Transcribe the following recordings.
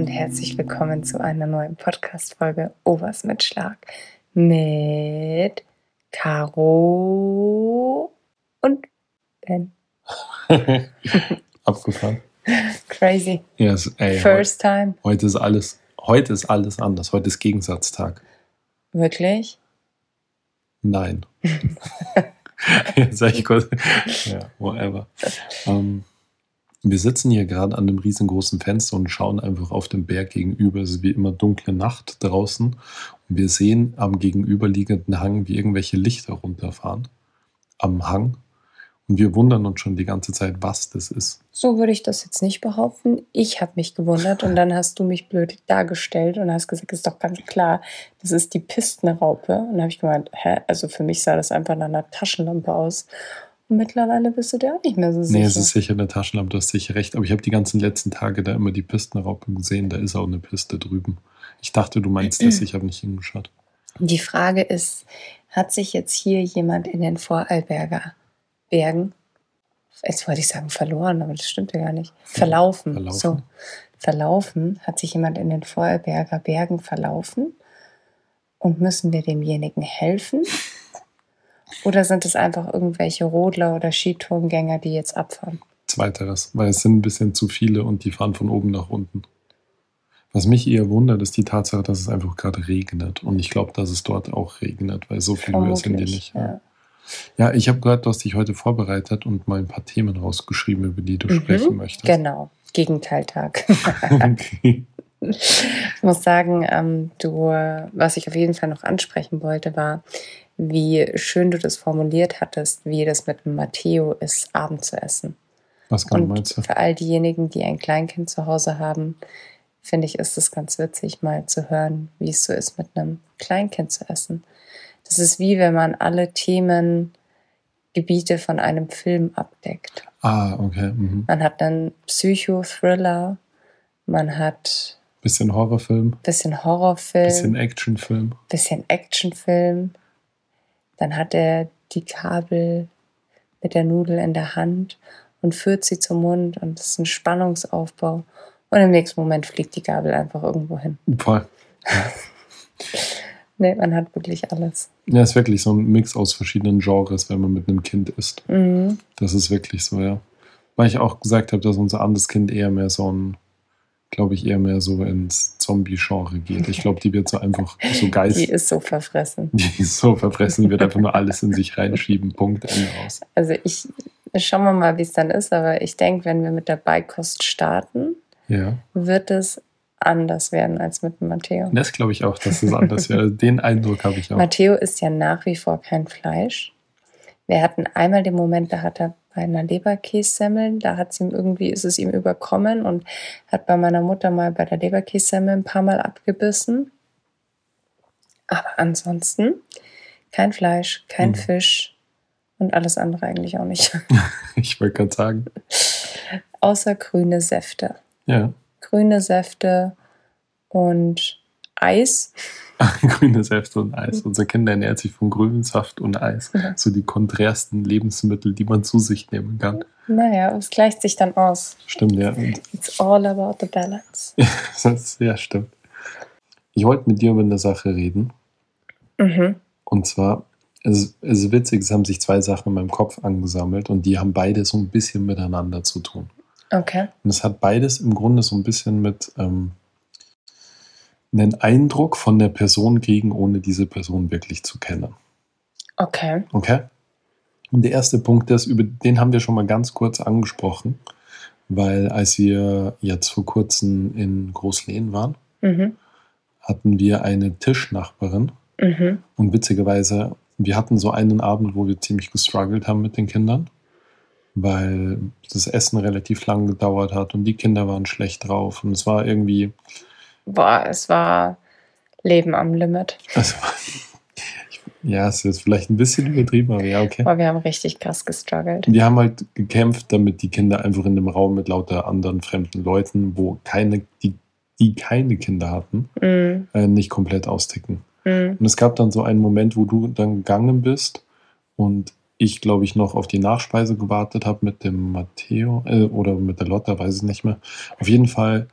und herzlich willkommen zu einer neuen Podcast-Folge Overs mit Schlag mit Caro und Ben. Abgefahren. Crazy. Yes, ey, First time. Heute ist alles, heute ist alles anders. Heute ist Gegensatztag. Wirklich? Nein. Sag ich kurz. Ja, whatever. Ähm, wir sitzen hier gerade an einem riesengroßen Fenster und schauen einfach auf den Berg gegenüber. Es ist wie immer dunkle Nacht draußen. Und wir sehen am gegenüberliegenden Hang, wie irgendwelche Lichter runterfahren. Am Hang. Und wir wundern uns schon die ganze Zeit, was das ist. So würde ich das jetzt nicht behaupten. Ich habe mich gewundert und dann hast du mich blöd dargestellt und hast gesagt, ist doch ganz klar, das ist die Pistenraupe. Und dann habe ich gemeint, hä? Also für mich sah das einfach nach einer Taschenlampe aus. Mittlerweile bist du dir auch nicht mehr so sicher. Nee, es ist sicher eine Taschenlampe, du hast sicher recht. Aber ich habe die ganzen letzten Tage da immer die Pistenraupe gesehen. Da ist auch eine Piste drüben. Ich dachte, du meinst das, ich habe nicht hingeschaut. Die Frage ist, hat sich jetzt hier jemand in den Vorarlberger Bergen, jetzt wollte ich sagen verloren, aber das stimmt ja gar nicht, verlaufen. Verlaufen. So, verlaufen. Hat sich jemand in den Vorarlberger Bergen verlaufen? Und müssen wir demjenigen helfen? Oder sind es einfach irgendwelche Rodler oder Skitourengänger, die jetzt abfahren? Zweiteres, weil es sind ein bisschen zu viele und die fahren von oben nach unten. Was mich eher wundert, ist die Tatsache, dass es einfach gerade regnet. Und ich glaube, dass es dort auch regnet, weil so viel höher sind die nicht. Ja. Ja, ich habe gehört, du hast dich heute vorbereitet und mal ein paar Themen rausgeschrieben, über die du sprechen möchtest. Genau, Gegenteiltag. Okay. Ich muss sagen, ähm, du, was ich auf jeden Fall noch ansprechen wollte, war, wie schön du das formuliert hattest, wie das mit Matteo ist, Abend zu essen. Was genau meinst du? für all diejenigen, die ein Kleinkind zu Hause haben, finde ich, ist es ganz witzig, mal zu hören, wie es so ist, mit einem Kleinkind zu essen. Das ist wie wenn man alle Themengebiete von einem Film abdeckt. Ah, okay. Mhm. Man hat einen Psychothriller, man hat Bisschen Horrorfilm, bisschen Horrorfilm, bisschen Actionfilm. bisschen Actionfilm. Dann hat er die Kabel mit der Nudel in der Hand und führt sie zum Mund und es ist ein Spannungsaufbau. Und im nächsten Moment fliegt die Gabel einfach irgendwo hin. Voll. Nee, man hat wirklich alles. Ja, ist wirklich so ein Mix aus verschiedenen Genres, wenn man mit einem Kind isst. Mhm. Das ist wirklich so, ja. Weil ich auch gesagt habe, dass unser anderes Kind eher mehr so ein, glaube ich, eher mehr so ins Zombie-Genre geht. Ich glaube, die wird so einfach so geist. Die ist so verfressen. Die ist so verfressen, die wird einfach nur alles in sich reinschieben. Punkt, Ende aus. Also ich, schauen wir mal, wie es dann ist, aber ich denke, wenn wir mit der Beikost starten, Ja. wird es anders werden als mit Matteo. Das glaube ich auch, dass es anders wäre. Den Eindruck habe ich auch. Matteo isst ja nach wie vor kein Fleisch. Wir hatten einmal den Moment, da hat er bei einer Leberkässemmel, da hat's ihm irgendwie, ist es ihm überkommen und hat bei meiner Mutter mal bei der Leberkässemmel ein paar Mal abgebissen. Aber ansonsten kein Fleisch, kein Mhm. Fisch und alles andere eigentlich auch nicht. Ich wollte gerade sagen. Außer grüne Säfte. Ja. Grüne Säfte und Eis. Grüne Säfte und Eis. Unser Kind ernährt sich von grünem Saft und Eis. Ja. So die konträrsten Lebensmittel, die man zu sich nehmen kann. Naja, es gleicht sich dann aus. Stimmt, ja. Und It's all about the balance. ja, stimmt. Ich wollte mit dir über eine Sache reden. Mhm. Und zwar, es, es ist witzig, es haben sich zwei Sachen in meinem Kopf angesammelt und die haben beide so ein bisschen miteinander zu tun. Okay. Und es hat beides im Grunde so ein bisschen mit ähm, einen Eindruck von der Person kriegen, ohne diese Person wirklich zu kennen. Okay. Okay? Und der erste Punkt ist, über den haben wir schon mal ganz kurz angesprochen, weil als wir jetzt vor kurzem in Großlehn waren, Mhm. hatten wir eine Tischnachbarin Mhm. und witzigerweise, wir hatten so einen Abend, wo wir ziemlich gestruggelt haben mit den Kindern, weil das Essen relativ lang gedauert hat und die Kinder waren schlecht drauf und es war irgendwie, Boah, es war Leben am Limit. also, ja, es ist vielleicht ein bisschen übertrieben, aber ja, okay. Boah, wir haben richtig krass gestruggelt. Wir haben halt gekämpft, damit die Kinder einfach in einem Raum mit lauter anderen fremden Leuten, wo keine, die, die keine Kinder hatten, Mhm. äh, nicht komplett austicken. Mhm. Und es gab dann so einen Moment, wo du dann gegangen bist und ich, glaube ich, noch auf die Nachspeise gewartet habe mit dem Matteo äh, oder mit der Lotta, weiß ich nicht mehr. Auf jeden Fall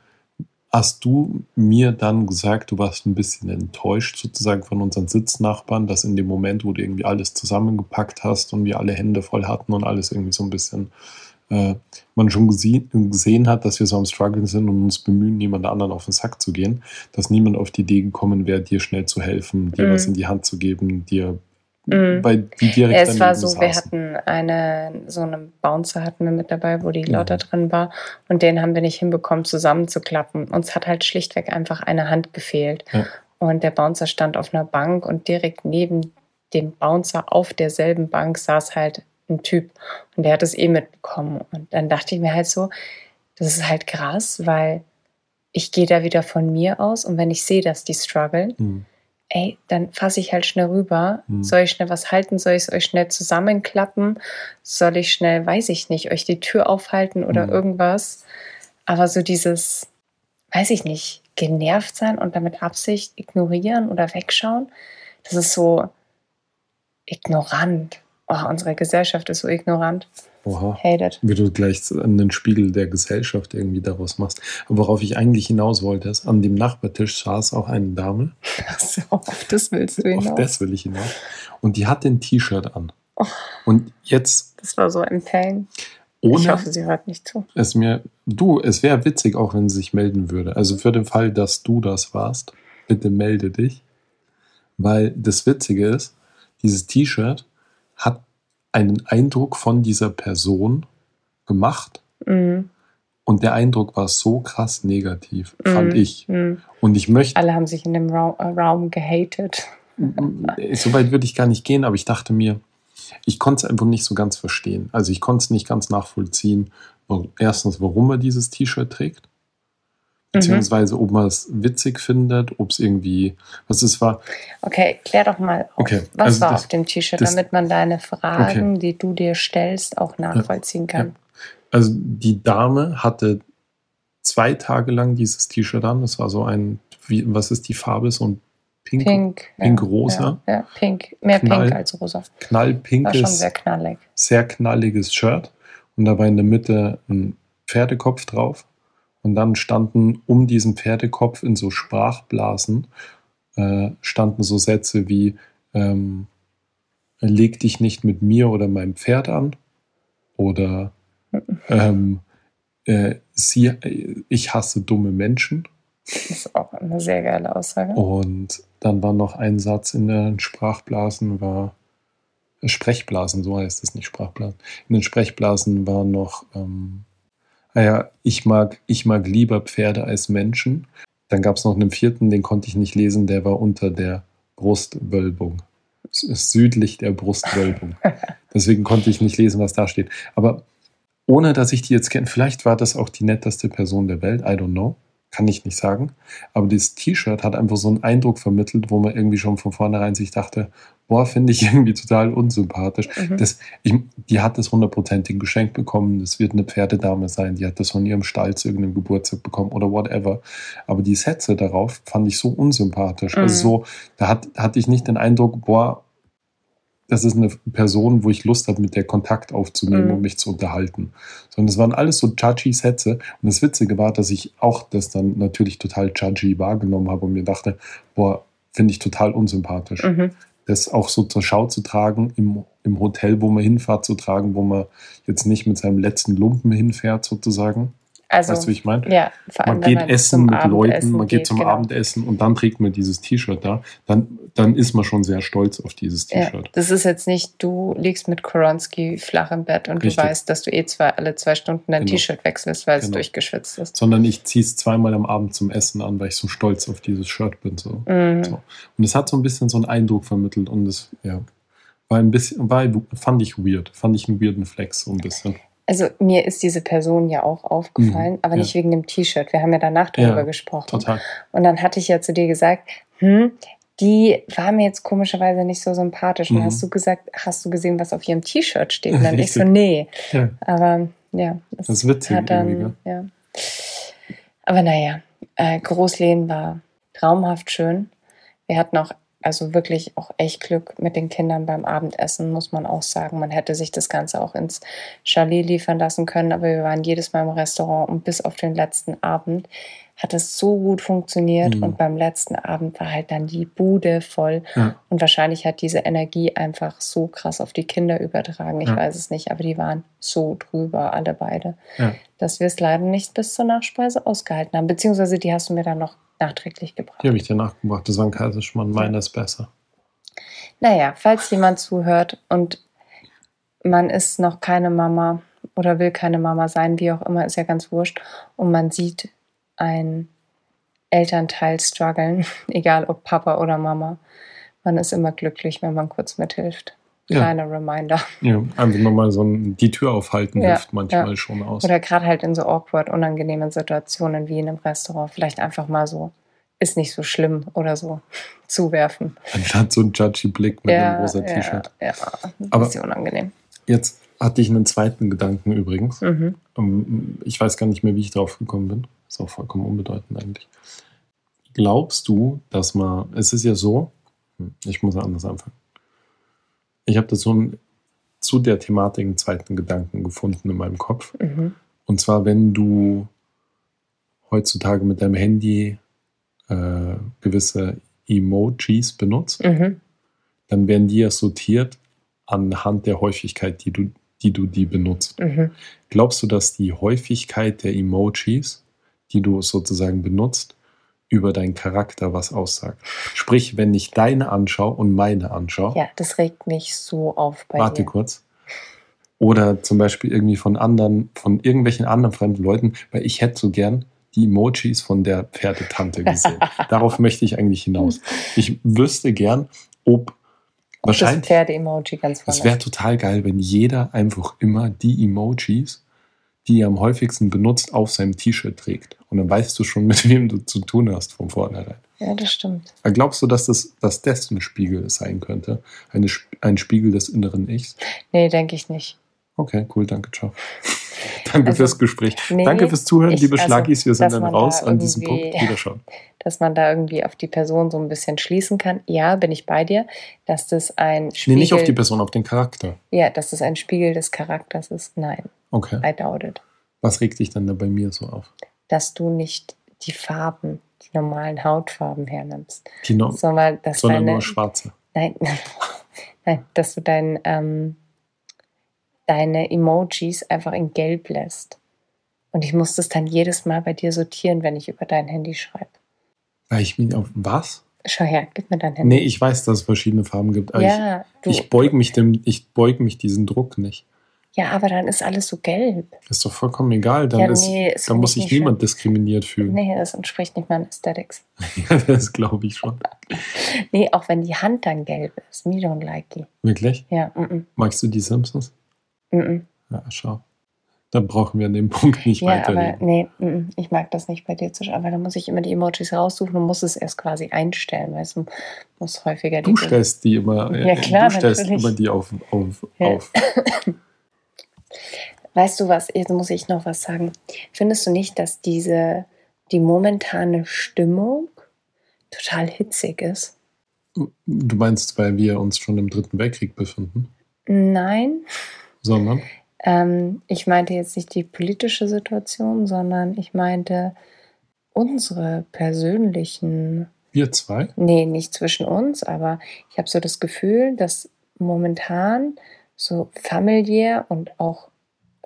hast du mir dann gesagt, du warst ein bisschen enttäuscht sozusagen von unseren Sitznachbarn, dass in dem Moment, wo du irgendwie alles zusammengepackt hast und wir alle Hände voll hatten und alles irgendwie so ein bisschen äh, man schon gesehen, gesehen hat, dass wir so am Struggeln sind und uns bemühen, niemand anderen auf den Sack zu gehen, dass niemand auf die Idee gekommen wäre, dir schnell zu helfen, dir Mhm. was in die Hand zu geben, dir Mhm. bei die direkt Ja, es war so, wir hatten eine, so einen Bouncer hatten wir mit dabei, wo die Ja. lauter drin war und den haben wir nicht hinbekommen zusammenzuklappen. Uns hat halt schlichtweg einfach eine Hand gefehlt. Ja. Und der Bouncer stand auf einer Bank und direkt neben dem Bouncer auf derselben Bank saß halt ein Typ und der hat es eh mitbekommen. Und dann dachte ich mir halt so, das ist halt krass, weil ich gehe da wieder von mir aus und wenn ich sehe, dass die strugglen, Mhm. Ey, dann fasse ich halt schnell rüber. Mhm. Soll ich schnell was halten? Soll ich es euch schnell zusammenklappen? Soll ich schnell, weiß ich nicht, euch die Tür aufhalten oder Mhm. irgendwas? Aber so dieses, weiß ich nicht, genervt sein und damit Absicht ignorieren oder wegschauen, das ist so ignorant. Oh, unsere Gesellschaft ist so ignorant. Oha. Hate it. Wie du gleich einen Spiegel der Gesellschaft irgendwie daraus machst. Aber worauf ich eigentlich hinaus wollte, ist, an dem Nachbartisch saß auch eine Dame. So, auf das willst du Auf hinaus. das will ich hinaus. Und die hat ein T-Shirt an. Oh. Und jetzt, Das war so ein Pain. Ich ohne hoffe, sie hört nicht zu. es mir, du, es wäre witzig, auch wenn sie sich melden würde. Also für den Fall, dass du das warst, bitte melde dich. Weil das Witzige ist, dieses T-Shirt hat einen Eindruck von dieser Person gemacht. Mhm. Und der Eindruck war so krass negativ, fand Mhm. ich. Mhm. Und ich möchte, Alle haben sich in dem Raum, äh, Raum gehatet. so weit würde ich gar nicht gehen, aber ich dachte mir, ich konnte es einfach nicht so ganz verstehen. Also ich konnte es nicht ganz nachvollziehen. Erstens, warum er dieses T-Shirt trägt. Beziehungsweise, ob man es witzig findet, ob es irgendwie, was es war. Okay, klär doch mal auf. Okay, Was also war das- auf dem T-Shirt, damit man deine Fragen, die du dir stellst, auch nachvollziehen kann? Also die Dame hatte zwei Tage lang dieses T-Shirt an. Das war so ein, wie, was ist die Farbe? So ein pink, Pink. Pink-rosa. Ja, ja, pink. Mehr Knall. pink als rosa. War schon knallpinkes, sehr knallig. sehr knalliges Shirt und da war in der Mitte ein Pferdekopf drauf und dann standen um diesen Pferdekopf in so Sprachblasen äh, standen so Sätze wie ähm, leg dich nicht mit mir oder meinem Pferd an oder ähm, äh, sie, ich hasse dumme Menschen Das ist auch eine sehr geile Aussage. und dann war noch ein Satz in den Sprachblasen, war äh, Sprechblasen, so heißt es nicht Sprachblasen. In den Sprechblasen war noch, ähm, naja, ich mag, ich mag lieber Pferde als Menschen. Dann gab es noch einen vierten, den konnte ich nicht lesen, der war unter der Brustwölbung. S- Südlich der Brustwölbung. Deswegen konnte ich nicht lesen, was da steht. Aber ohne dass ich die jetzt kenne, vielleicht war das auch die netteste Person der Welt, I don't know. Kann ich nicht sagen. Aber dieses T-Shirt hat einfach so einen Eindruck vermittelt, wo man irgendwie schon von vornherein sich dachte, boah, finde ich irgendwie total unsympathisch. Mhm. Das, ich, die hat das hundertprozentig geschenkt bekommen. Das wird eine Pferdedame sein. Die hat das von ihrem Stall zu irgendeinem Geburtstag bekommen oder whatever. Aber die Sätze darauf fand ich so unsympathisch. Mhm. Also so, da hat, hatte ich nicht den Eindruck, boah, das ist eine Person, wo ich Lust habe, mit der Kontakt aufzunehmen Mhm. und mich zu unterhalten. Sondern es waren alles so judgy Sätze. Und das Witzige war, dass ich auch das dann natürlich total judgy wahrgenommen habe und mir dachte, boah, finde ich total unsympathisch Mhm. das auch so zur Schau zu tragen, im, im Hotel, wo man hinfährt, zu tragen, wo man jetzt nicht mit seinem letzten Lumpen hinfährt, sozusagen. Also, weißt du, wie ich meine? ja, vor allem, Man geht man essen mit Leuten, Abendessen man geht zum genau. Abendessen und dann trägt man dieses T-Shirt da. Dann, dann ist man schon sehr stolz auf dieses Ja, T-Shirt. das ist jetzt nicht, du liegst mit Koronski flach im Bett und Richtig. du weißt, dass du eh zwei, alle zwei Stunden dein Genau. T-Shirt wechselst, weil es Genau. durchgeschwitzt ist. Sondern ich ziehe es zweimal am Abend zum Essen an, weil ich so stolz auf dieses Shirt bin. So. Mhm. So. Und es hat so ein bisschen so einen Eindruck vermittelt und das, ja, war ein bisschen, war, fand ich weird. Fand ich einen weirden Flex so ein bisschen. Also mir ist diese Person ja auch aufgefallen, Mhm, aber ja. nicht wegen dem T-Shirt. Wir haben ja danach darüber Ja, gesprochen. Total. Und dann hatte ich ja zu dir gesagt, hm, die war mir jetzt komischerweise nicht so sympathisch. Und Mhm. hast du gesagt, hast du gesehen, was auf ihrem T-Shirt steht? Und dann ich so, nee. Ja, Aber ja, das, Das ist witzig hat dann, ja. Aber naja, äh, Großlehen war traumhaft schön. Wir hatten auch also wirklich auch echt Glück mit den Kindern beim Abendessen, muss man auch sagen. Man hätte sich das Ganze auch ins Chalet liefern lassen können, aber wir waren jedes Mal im Restaurant und bis auf den letzten Abend hat es so gut funktioniert Mhm. und beim letzten Abend war halt dann die Bude voll Ja. und wahrscheinlich hat diese Energie einfach so krass auf die Kinder übertragen. Ich Ja. weiß es nicht, aber die waren so drüber, alle beide, Ja. dass wir es leider nicht bis zur Nachspeise ausgehalten haben. Beziehungsweise die hast du mir dann noch nachträglich gebracht. Die habe ich dir nachgebracht. Das war ein Kaiserschmarrn. Meiner ist besser. Naja, falls jemand zuhört und man ist noch keine Mama oder will keine Mama sein, wie auch immer, ist ja ganz wurscht, und man sieht ein Elternteil strugglen, egal ob Papa oder Mama, man ist immer glücklich, wenn man kurz mithilft. Ja. Kleiner Reminder. Ja, einfach nochmal so ein, die Tür aufhalten Ja, hilft manchmal ja. schon aus. Oder gerade halt in so awkward, unangenehmen Situationen wie in einem Restaurant, vielleicht einfach mal so, ist nicht so schlimm oder so zuwerfen. Anstatt so ein judgy Blick mit einem rosa ja, T-Shirt. ja, Aber- bisschen unangenehm. Jetzt hatte ich einen zweiten Gedanken übrigens. Mhm. Ähm, Ich weiß gar nicht mehr, wie ich drauf gekommen bin. Ist auch vollkommen unbedeutend eigentlich. Glaubst du, dass man, es ist ja so, hm, ich muss anders anfangen. Ich habe das so ein, zu der Thematik einen zweiten Gedanken gefunden in meinem Kopf. Mhm. Und zwar, wenn du heutzutage mit deinem Handy äh, gewisse Emojis benutzt, Mhm. dann werden die ja sortiert anhand der Häufigkeit, die du, die du die benutzt. Mhm. Glaubst du, dass die Häufigkeit der Emojis, die du sozusagen benutzt, über deinen Charakter was aussagt? Sprich, wenn ich deine anschaue und meine anschaue, Ja, das regt mich so auf bei warte dir. kurz. Oder zum Beispiel irgendwie von anderen, von irgendwelchen anderen fremden Leuten, weil ich hätte so gern die Emojis von der Pferdetante gesehen. Darauf möchte ich eigentlich hinaus. Ich wüsste gern, ob Das wahrscheinlich. Pferde-Emoji ganz vorne. Es wäre total geil, wenn jeder einfach immer die Emojis, die er am häufigsten benutzt, auf seinem T-Shirt trägt. Und dann weißt du schon, mit wem du zu tun hast von vornherein. ja, das stimmt. Aber glaubst du, dass das, dass das ein Spiegel sein könnte? Eine, ein Spiegel des inneren Ichs? Nee, denke ich nicht. Okay, cool, danke, ciao. danke Also, fürs Gespräch. nee, danke fürs Zuhören, ich- liebe also, Schlagis. Wir sind dann man da raus an diesem Punkt. Wiederschauen. Dass man da irgendwie auf die Person so ein bisschen schließen kann. Ja, bin ich bei dir, dass das ein Nee, Spiegel, nicht auf die Person, auf den Charakter. ja, dass das ein Spiegel des Charakters ist. Nein, Okay. I doubt it. Was regt dich dann da bei mir so auf? Dass du nicht die Farben, die normalen Hautfarben hernimmst, Die no sondern dass sondern deine, nur schwarze. Nein, nein, dass du dein, ähm, deine Emojis einfach in Gelb lässt. Und ich muss das dann jedes Mal bei dir sortieren, wenn ich über dein Handy schreibe. Weil ich mich auf was? Schau her, gib mir dein Handy. Nee, ich weiß, dass es verschiedene Farben gibt, ja, du, ich, ich beug mich dem, ich beug mich diesem Druck nicht. Ja, aber dann ist alles so gelb. Ist doch vollkommen egal. Dann, Ja, ist, nee, das dann muss ich sich niemand diskriminiert fühlen. Nee, das entspricht nicht meinen Aesthetics. Ja, das glaube ich schon. Nee, auch wenn die Hand dann gelb ist. Me don't like it. Wirklich? Ja, mm -mm, Magst du die Simpsons? mm. Ja, schau. Dann brauchen wir an dem Punkt nicht Ja, aber weiterreden. nee, mm, ich mag das nicht bei dir zu schauen, weil da muss ich immer die Emojis raussuchen und muss es erst quasi einstellen, weißt du, muss häufiger die Du stellst die immer, Ja, äh, klar, du stellst natürlich. immer die auf, auf, Ja. auf. Weißt du was, jetzt muss ich noch was sagen. Findest du nicht, dass diese, die momentane Stimmung total hitzig ist? Du meinst, weil wir uns schon im Dritten Weltkrieg befinden, Nein, sondern ähm, ich meinte jetzt nicht die politische Situation, sondern ich meinte unsere persönlichen wir zwei. Nee, nicht zwischen uns, aber ich habe so das Gefühl, dass momentan so familiär und auch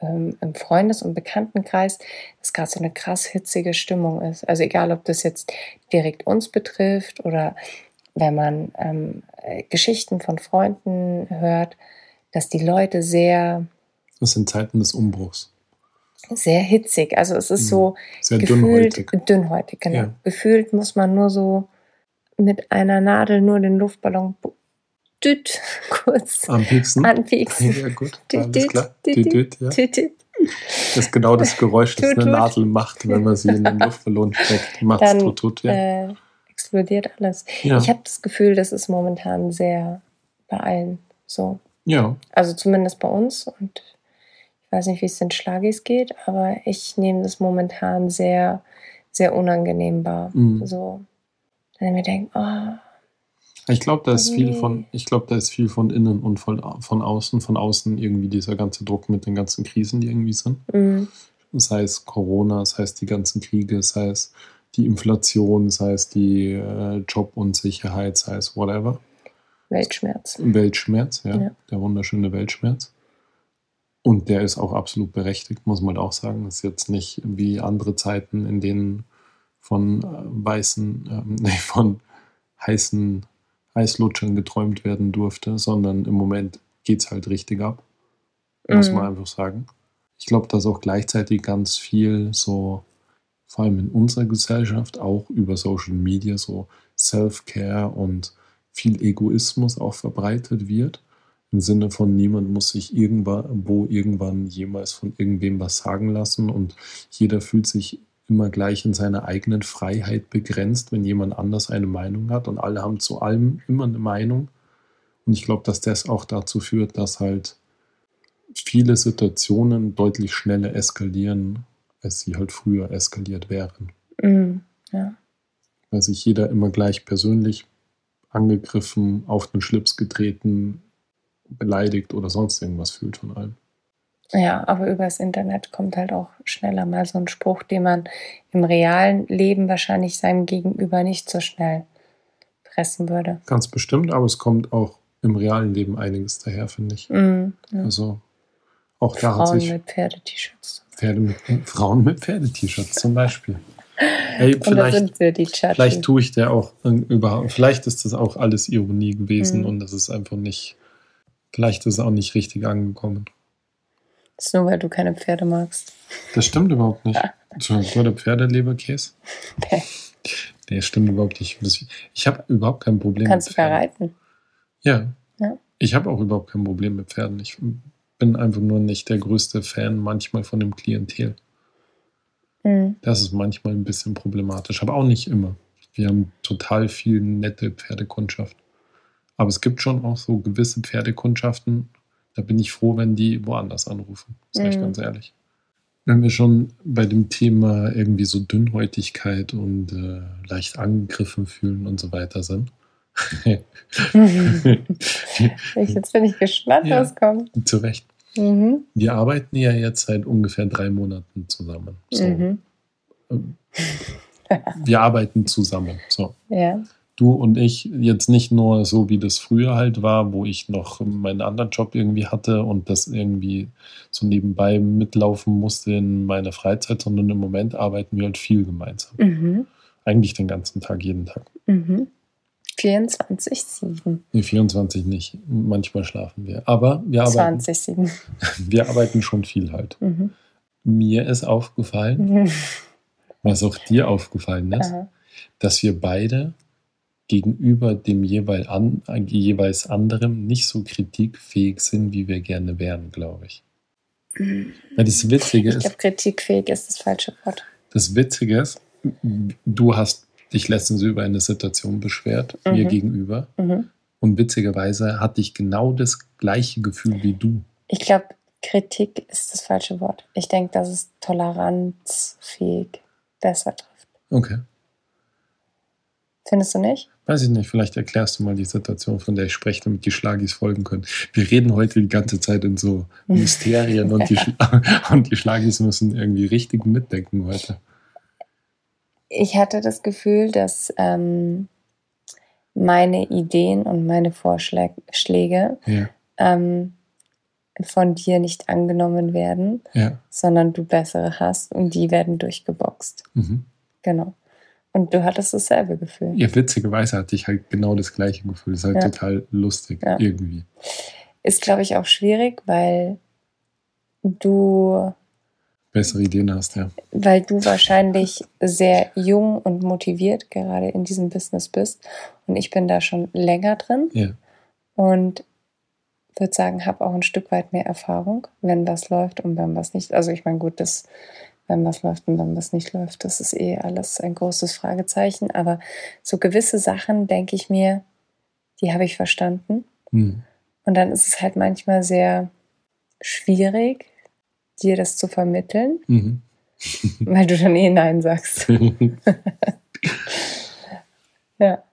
ähm, im Freundes- und Bekanntenkreis es gerade so eine krass hitzige Stimmung ist. Also egal, ob das jetzt direkt uns betrifft oder wenn man ähm, äh, Geschichten von Freunden hört, dass die Leute sehr, Das sind Zeiten des Umbruchs. sehr hitzig, also es ist Mhm. so Sehr gefühlt dünnhäutig. dünnhäutig, genau. Ja. Gefühlt muss man nur so mit einer Nadel nur den Luftballon düt, kurz Am liebsten. anpieksen. Ja, gut, Düt, alles düt, klar. düt, Düt, ja. Düt. Das ist genau das Geräusch, das eine. Nadel macht, wenn man sie in den Luftballon steckt. Macht Dann, tut, tut, ja. Äh, explodiert alles. ja. Ich habe das Gefühl, das ist momentan sehr bei allen so. ja. Also zumindest bei uns und ich weiß nicht, wie es den Schlagis geht, aber ich nehme das momentan sehr, sehr unangenehm wahr. Mhm. So, wenn mir denke, oh, Ich glaube, da ist viel von, ich glaube, da ist viel von innen und von, von außen. Von außen irgendwie dieser ganze Druck mit den ganzen Krisen, die irgendwie sind. mm, Sei es Corona, sei es die ganzen Kriege, sei es die Inflation, sei es die äh, Jobunsicherheit, sei es whatever. Weltschmerz. Weltschmerz, ja, Ja. der wunderschöne Weltschmerz. Und der ist auch absolut berechtigt, muss man auch sagen. Das ist jetzt nicht wie andere Zeiten, in denen von äh, weißen, ähm, nee, von heißen Eislutschern geträumt werden durfte, sondern im Moment geht es halt richtig ab, muss Mhm. man einfach sagen. Ich glaube, dass auch gleichzeitig ganz viel so, vor allem in unserer Gesellschaft, auch über Social Media, so Self-Care und viel Egoismus auch verbreitet wird. Im Sinne von, niemand muss sich irgendwann, wo irgendwann jemals von irgendwem was sagen lassen und jeder fühlt sich immer gleich in seiner eigenen Freiheit begrenzt, wenn jemand anders eine Meinung hat und alle haben zu allem immer eine Meinung. Und ich glaube, dass das auch dazu führt, dass halt viele Situationen deutlich schneller eskalieren, als sie halt früher eskaliert wären. Mhm. Ja. Weil sich jeder immer gleich persönlich angegriffen, auf den Schlips getreten, beleidigt oder sonst irgendwas fühlt von allem. Ja, aber übers Internet kommt halt auch schneller mal so ein Spruch, den man im realen Leben wahrscheinlich seinem Gegenüber nicht so schnell pressen würde. Ganz bestimmt, aber es kommt auch im realen Leben einiges daher, finde ich. Mhm. Ja. Also auch da hat Frauen sich mit Pferde-T-Shirts. Pferde mit, Frauen mit Pferde-T-Shirts zum Beispiel. Da vielleicht, vielleicht tue ich der auch überhaupt, vielleicht ist das auch alles Ironie gewesen Mhm. und das ist einfach nicht, vielleicht ist es auch nicht richtig angekommen. Das ist nur, weil du keine Pferde magst. Das stimmt überhaupt nicht. So, nur der Pferdeleberkäse? Nee. Nee, stimmt überhaupt nicht. Ich habe überhaupt kein Problem Du kannst sogar Pferden. reiten. Ja. Ja. Ich habe auch überhaupt kein Problem mit Pferden. Ich bin einfach nur nicht der größte Fan manchmal von dem Klientel. Mhm. Das ist manchmal ein bisschen problematisch, aber auch nicht immer. Wir haben total viel nette Pferdekundschaft. Aber es gibt schon auch so gewisse Pferdekundschaften, da bin ich froh, wenn die woanders anrufen. Sag ich Mhm. ganz ehrlich. Wenn wir schon bei dem Thema irgendwie so Dünnhäutigkeit und äh, leicht angegriffen fühlen und so weiter sind. Ich, jetzt bin ich gespannt, Ja. was kommt. Zu Recht. Mhm. Wir arbeiten ja jetzt seit ungefähr drei Monaten zusammen. So. Mhm. Wir arbeiten zusammen. So. Ja. Du und ich jetzt nicht nur so, wie das früher halt war, wo ich noch meinen anderen Job irgendwie hatte und das irgendwie so nebenbei mitlaufen musste in meiner Freizeit, sondern im Moment arbeiten wir halt viel gemeinsam. Mhm. Eigentlich den ganzen Tag, jeden Tag. Mhm. 24-7. Nee, 24 nicht. Manchmal schlafen wir. Aber wir arbeiten, 20-7. wir arbeiten schon viel halt. Mhm. Mir ist aufgefallen, Mhm. was auch dir aufgefallen ist, Aha. dass wir beide gegenüber dem jeweil an, jeweils anderem nicht so kritikfähig sind, wie wir gerne wären, glaube ich. Weil das Witzige Ich ist, glaube, kritikfähig ist das falsche Wort. das Witzige ist, du hast dich letztens über eine Situation beschwert, mir Mhm. gegenüber. Mhm. Und witzigerweise hatte ich genau das gleiche Gefühl wie du. Ich glaube, Kritik ist das falsche Wort. Ich denke, dass es toleranzfähig besser trifft. Okay. Findest du nicht? Weiß ich nicht, vielleicht erklärst du mal die Situation, von der ich spreche, damit die Schlagis folgen können. Wir reden heute die ganze Zeit in so Mysterien und die, und die Schlagis müssen irgendwie richtig mitdenken heute. Ich hatte das Gefühl, dass ähm, meine Ideen und meine Vorschläge Ja, ähm, von dir nicht angenommen werden, ja. sondern du bessere hast und die werden durchgeboxt. Mhm. Genau. Und du hattest dasselbe Gefühl. Ja, witzigerweise hatte ich halt genau das gleiche Gefühl. Das ist halt Ja. total lustig, Ja. irgendwie. Ist, glaube ich, auch schwierig, weil du, Bessere Ideen hast, ja. weil du wahrscheinlich sehr jung und motiviert gerade in diesem Business bist. Und ich bin da schon länger drin Ja, und würde sagen, habe auch ein Stück weit mehr Erfahrung, wenn was läuft und wenn was nicht. Also ich meine, gut, das, wenn was läuft und wenn was nicht läuft, das ist eh alles ein großes Fragezeichen. Aber so gewisse Sachen, denke ich mir, die habe ich verstanden. hm. Und dann ist es halt manchmal sehr schwierig, dir das zu vermitteln, Mhm. weil du dann eh Nein sagst. Ja.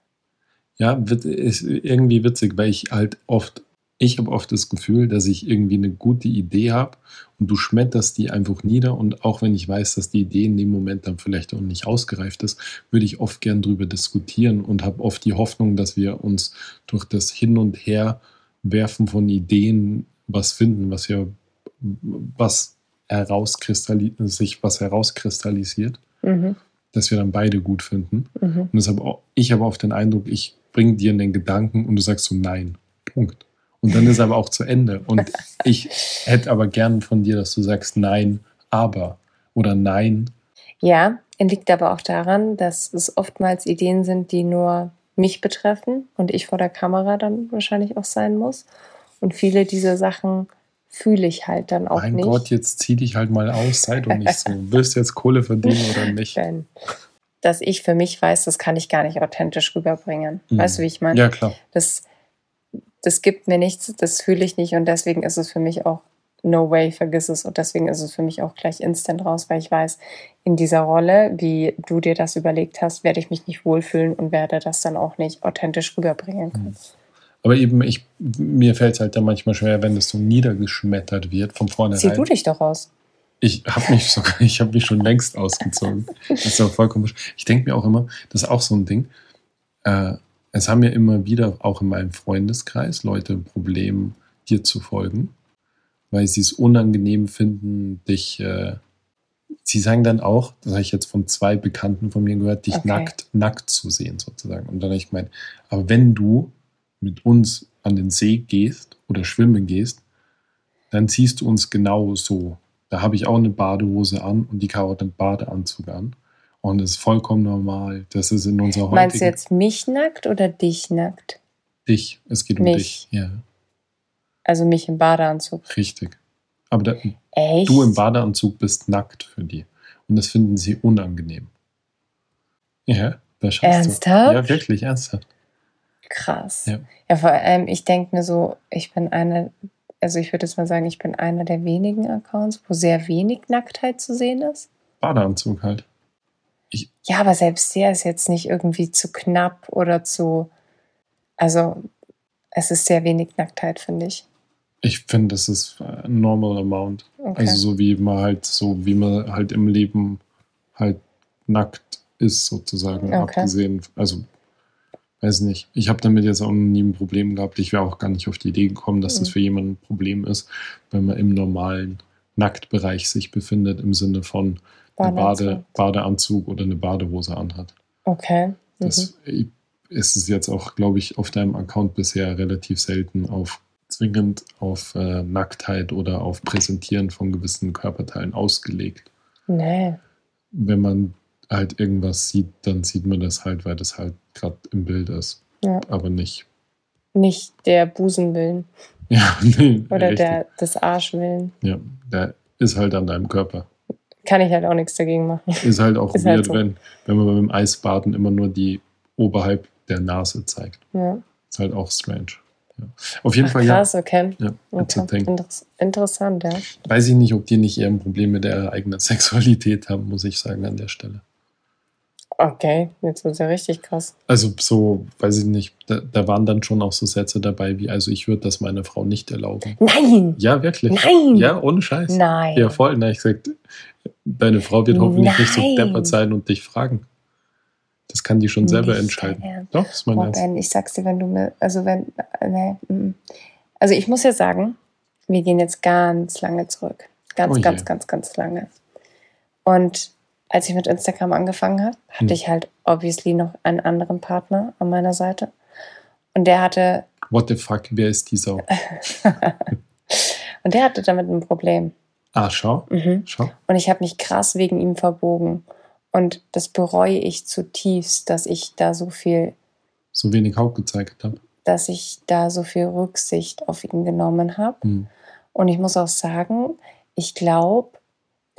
Ja, wit- ist irgendwie witzig, weil ich halt oft ich habe oft das Gefühl, dass ich irgendwie eine gute Idee habe und du schmetterst die einfach nieder. Und auch wenn ich weiß, dass die Idee in dem Moment dann vielleicht auch nicht ausgereift ist, würde ich oft gern darüber diskutieren und habe oft die Hoffnung, dass wir uns durch das Hin und Her werfen von Ideen was finden, was ja was sich was herauskristallisiert, mhm. dass wir dann beide gut finden. Mhm. Und deshalb ich habe oft den Eindruck, ich bringe dir einen Gedanken und du sagst so nein. Punkt. Und dann ist aber auch zu Ende. Und ich hätte aber gern von dir, dass du sagst nein, aber oder nein. Ja, liegt aber auch daran, dass es oftmals Ideen sind, die nur mich betreffen und ich vor der Kamera dann wahrscheinlich auch sein muss. Und viele dieser Sachen fühle ich halt dann auch mein nicht. Mein Gott, jetzt zieh dich halt mal aus, sei doch nicht so. Willst du jetzt Kohle verdienen oder nicht? Ben, dass ich für mich weiß, das kann ich gar nicht authentisch rüberbringen. Mhm. Weißt du, wie ich meine? Ja, klar. Das, das gibt mir nichts, das fühle ich nicht und deswegen ist es für mich auch no way, vergiss es. Und deswegen ist es für mich auch gleich instant raus, weil ich weiß, in dieser Rolle, wie du dir das überlegt hast, werde ich mich nicht wohlfühlen und werde das dann auch nicht authentisch rüberbringen können. Aber eben, ich, mir fällt es halt dann manchmal schwer, wenn das so niedergeschmettert wird von vornherein. Zieh du dich doch aus. Ich habe mich sogar, ich habe mich schon längst ausgezogen. Das ist auch vollkommen. Ich denke mir auch immer, das ist auch so ein Ding. Äh, es haben ja immer wieder, auch in meinem Freundeskreis, Leute ein Problem, dir zu folgen, weil sie es unangenehm finden, dich. Äh, sie sagen dann auch, das habe ich jetzt von zwei Bekannten von mir gehört, dich okay. nackt, nackt zu sehen, sozusagen. Und dann habe ich gemeint, aber wenn du mit uns an den See gehst oder schwimmen gehst, dann ziehst du uns genau so. Da habe ich auch eine Badehose an und die Caro hat einen Badeanzug an. Und das ist vollkommen normal. Das ist in unserer heutigen... Meinst du jetzt mich nackt oder dich nackt? Dich. Es geht um mich. dich, ja. Also mich im Badeanzug. Richtig. Aber da, du im Badeanzug bist nackt für die. Und das finden sie unangenehm. Ja, das schaffst Ernsthaft? Du. Ja, wirklich, ernsthaft. Krass. Ja, ja vor allem, ich denke mir so, ich bin eine, also ich würde jetzt mal sagen, ich bin einer der wenigen Accounts, wo sehr wenig Nacktheit zu sehen ist. Badeanzug halt. Ich ja, aber selbst der ist jetzt nicht irgendwie zu knapp oder zu. Also, es ist sehr wenig Nacktheit, finde ich. Ich finde, das ist ein normal amount. Okay. Also so wie man halt, so wie man halt im Leben halt nackt ist, sozusagen, okay. abgesehen. Also, weiß nicht. Ich habe damit jetzt auch nie ein Problem gehabt. Ich wäre auch gar nicht auf die Idee gekommen, dass mhm. das für jemanden ein Problem ist, wenn man im normalen Nacktbereich sich befindet, im Sinne von, eine Bade, Badeanzug oder eine Badehose anhat. Okay. Mhm. Das ist es jetzt auch, glaube ich, auf deinem Account bisher relativ selten auf zwingend auf äh, Nacktheit oder auf Präsentieren von gewissen Körperteilen ausgelegt. Nee. Wenn man halt irgendwas sieht, dann sieht man das halt, weil das halt gerade im Bild ist. Ja. Aber nicht. Nicht der Busenwillen. Ja, nee. Oder der, des Arschwillen. Ja, der ist halt an deinem Körper kann ich halt auch nichts dagegen machen. Ist halt auch ist halt weird, halt so. wenn, wenn man beim Eisbaden immer nur die oberhalb der Nase zeigt. Ja. Ist halt auch strange. Ja. Auf jeden Ach, Fall, krass, ja. okay. Ja, okay. Interess interessant, ja. Weiß ich nicht, ob die nicht eher ein Problem mit der eigenen Sexualität haben, muss ich sagen, an der Stelle. Okay, jetzt wird es ja richtig krass. Also so, weiß ich nicht, da, da, waren dann schon auch so Sätze dabei wie, also ich würde das meiner Frau nicht erlauben. Nein! Ja, wirklich. Nein! Ja, ohne Scheiß. Nein. Ja, voll. Na, ich gesagt, deine Frau wird hoffentlich Nein. nicht so deppert sein und dich fragen. Das kann die schon selber nicht entscheiden. Doch, ist mein oh, Ernst. Ben, ich sag's dir, wenn du mir, also wenn, ne, also ich muss ja sagen, wir gehen jetzt ganz lange zurück. Ganz, oh ganz, ganz, ganz lange. Und als ich mit Instagram angefangen habe, hatte hm. ich halt obviously noch einen anderen Partner an meiner Seite. Und der hatte. What the fuck, wer ist dieser? und der hatte damit ein Problem. Ah, schau. Mhm. schau. Und ich habe mich krass wegen ihm verbogen. Und das bereue ich zutiefst, dass ich da so viel. So wenig Haut gezeigt habe. Dass ich da so viel Rücksicht auf ihn genommen habe. Mhm. Und ich muss auch sagen, ich glaube,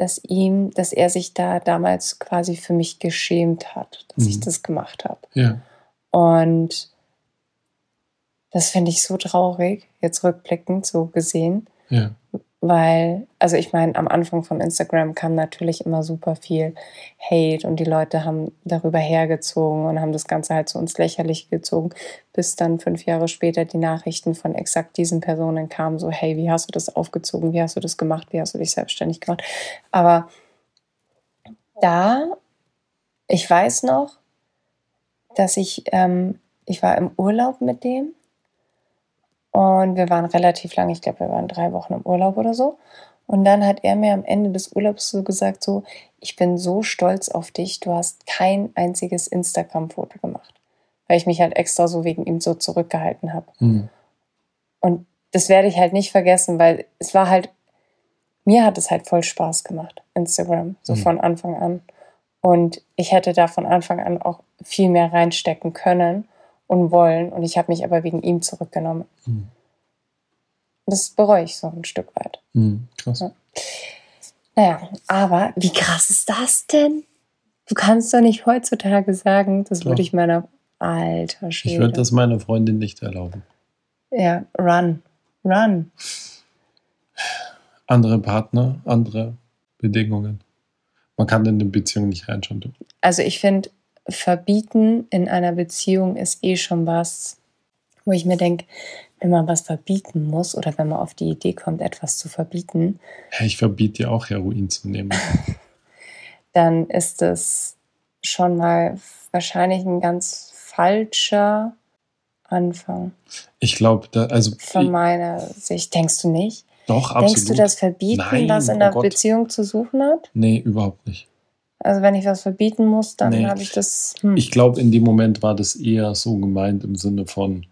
dass ihm, dass er sich da damals quasi für mich geschämt hat, dass mhm. ich das gemacht habe. Ja. Und das finde ich so traurig, jetzt rückblickend so gesehen. Ja. Weil, also ich meine, am Anfang von Instagram kam natürlich immer super viel Hate und die Leute haben darüber hergezogen und haben das Ganze halt so ins Lächerliche gezogen, bis dann fünf Jahre später die Nachrichten von exakt diesen Personen kamen, so, hey, wie hast du das aufgezogen, wie hast du das gemacht, wie hast du dich selbstständig gemacht. Aber da, ich weiß noch, dass ich, ähm, ich war im Urlaub mit dem und wir waren relativ lang, ich glaube, wir waren drei Wochen im Urlaub oder so. Und dann hat er mir am Ende des Urlaubs so gesagt, so, ich bin so stolz auf dich, du hast kein einziges Instagram-Foto gemacht. Weil ich mich halt extra so wegen ihm so zurückgehalten habe. Mhm. Und das werde ich halt nicht vergessen, weil es war halt, mir hat es halt voll Spaß gemacht, Instagram, so mhm. von Anfang an. Und ich hätte da von Anfang an auch viel mehr reinstecken können und wollen. Und ich habe mich aber wegen ihm zurückgenommen. Mhm. Das bereue ich so ein Stück weit. Mhm, krass. Ja. Naja, aber wie krass ist das denn? Du kannst doch nicht heutzutage sagen, das würde ich meiner alter Schwede. Ich würde das meiner Freundin nicht erlauben. Ja, run. Run. Andere Partner, andere Bedingungen. Man kann in eine Beziehung nicht reinschauen. Also ich finde, verbieten in einer Beziehung ist eh schon was, wo ich mir denke, wenn man was verbieten muss oder wenn man auf die Idee kommt, etwas zu verbieten. Ich verbiete dir auch Heroin zu nehmen. dann ist es schon mal wahrscheinlich ein ganz falscher Anfang. Ich glaube, also. Von meiner Sicht, denkst du nicht? Doch, absolut. Denkst du, das Verbieten, Nein, was in oh der Gott. Beziehung zu suchen hat? Nee, überhaupt nicht. Also wenn ich was verbieten muss, dann nee. habe ich das. Hm. Ich glaube, in dem Moment war das eher so gemeint im Sinne von,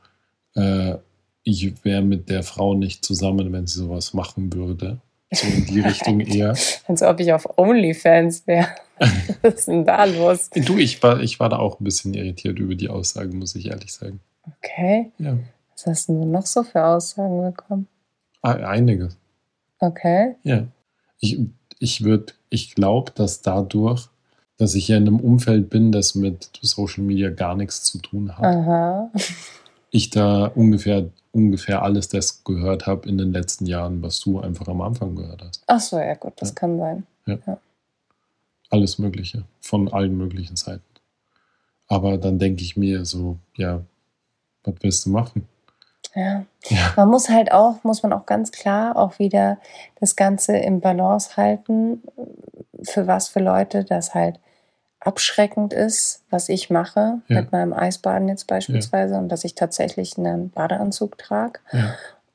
äh, ich wäre mit der Frau nicht zusammen, wenn sie sowas machen würde. So in die Richtung eher. Als ob ich auf OnlyFans wäre. Was ist denn da los? Du, ich war, ich war da auch ein bisschen irritiert über die Aussagen, muss ich ehrlich sagen. Okay. Ja. Was hast du noch so für Aussagen bekommen? Einige. Okay. Ja. Ich, ich würde, ich glaube, dass dadurch, dass ich ja in einem Umfeld bin, das mit Social Media gar nichts zu tun hat, Aha. ich da ungefähr, ungefähr alles das gehört habe in den letzten Jahren, was du einfach am Anfang gehört hast. Ach so, ja gut, das ja. kann sein. Ja. ja. Alles Mögliche, von allen möglichen Seiten. Aber dann denke ich mir so, ja, was willst du machen? Ja. ja. Man muss halt auch, muss man auch ganz klar auch wieder das Ganze im Balance halten, für was für Leute das halt abschreckend ist, was ich mache ja. mit meinem Eisbaden jetzt beispielsweise ja. und dass ich tatsächlich einen Badeanzug trage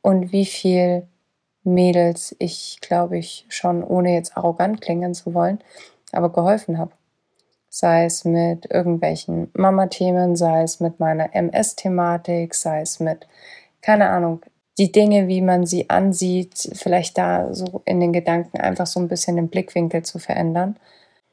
und wie viel Mädels ich, glaube ich, schon ohne jetzt arrogant klingen zu wollen, aber geholfen habe. Sei es mit irgendwelchen Mama-Themen, sei es mit meiner MS-Thematik, sei es mit keine Ahnung, die Dinge, wie man sie ansieht, vielleicht da so in den Gedanken einfach so ein bisschen den Blickwinkel zu verändern.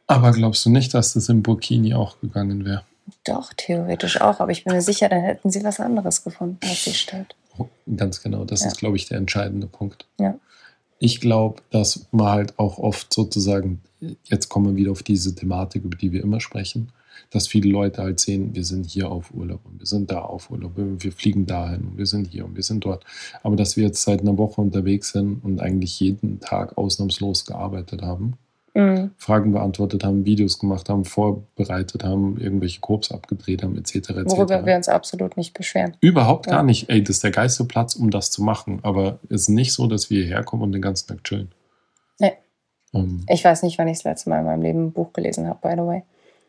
Aber glaubst du nicht, dass das im Burkini auch gegangen wäre? Doch, theoretisch auch, aber ich bin mir sicher, dann hätten sie was anderes gefunden, was sie stört. Oh, ganz genau, das ja. ist, glaube ich, der entscheidende Punkt. Ja. Ich glaube, dass man halt auch oft sozusagen, jetzt kommen wir wieder auf diese Thematik, über die wir immer sprechen, dass viele Leute halt sehen, wir sind hier auf Urlaub und wir sind da auf Urlaub, wir fliegen dahin und wir sind hier und wir sind dort. Aber dass wir jetzt seit einer Woche unterwegs sind und eigentlich jeden Tag ausnahmslos gearbeitet haben, mhm. Fragen beantwortet haben, Videos gemacht haben, vorbereitet haben, irgendwelche Korps abgedreht haben, etc. etc. Worüber wir uns absolut nicht beschweren. Überhaupt ja. gar nicht. Ey, das ist der geilste Platz, um das zu machen. Aber es ist nicht so, dass wir hierher kommen und den ganzen Tag chillen. Nee. Um, ähm. ich weiß nicht, wann ich das letzte Mal in meinem Leben ein Buch gelesen habe, by the way.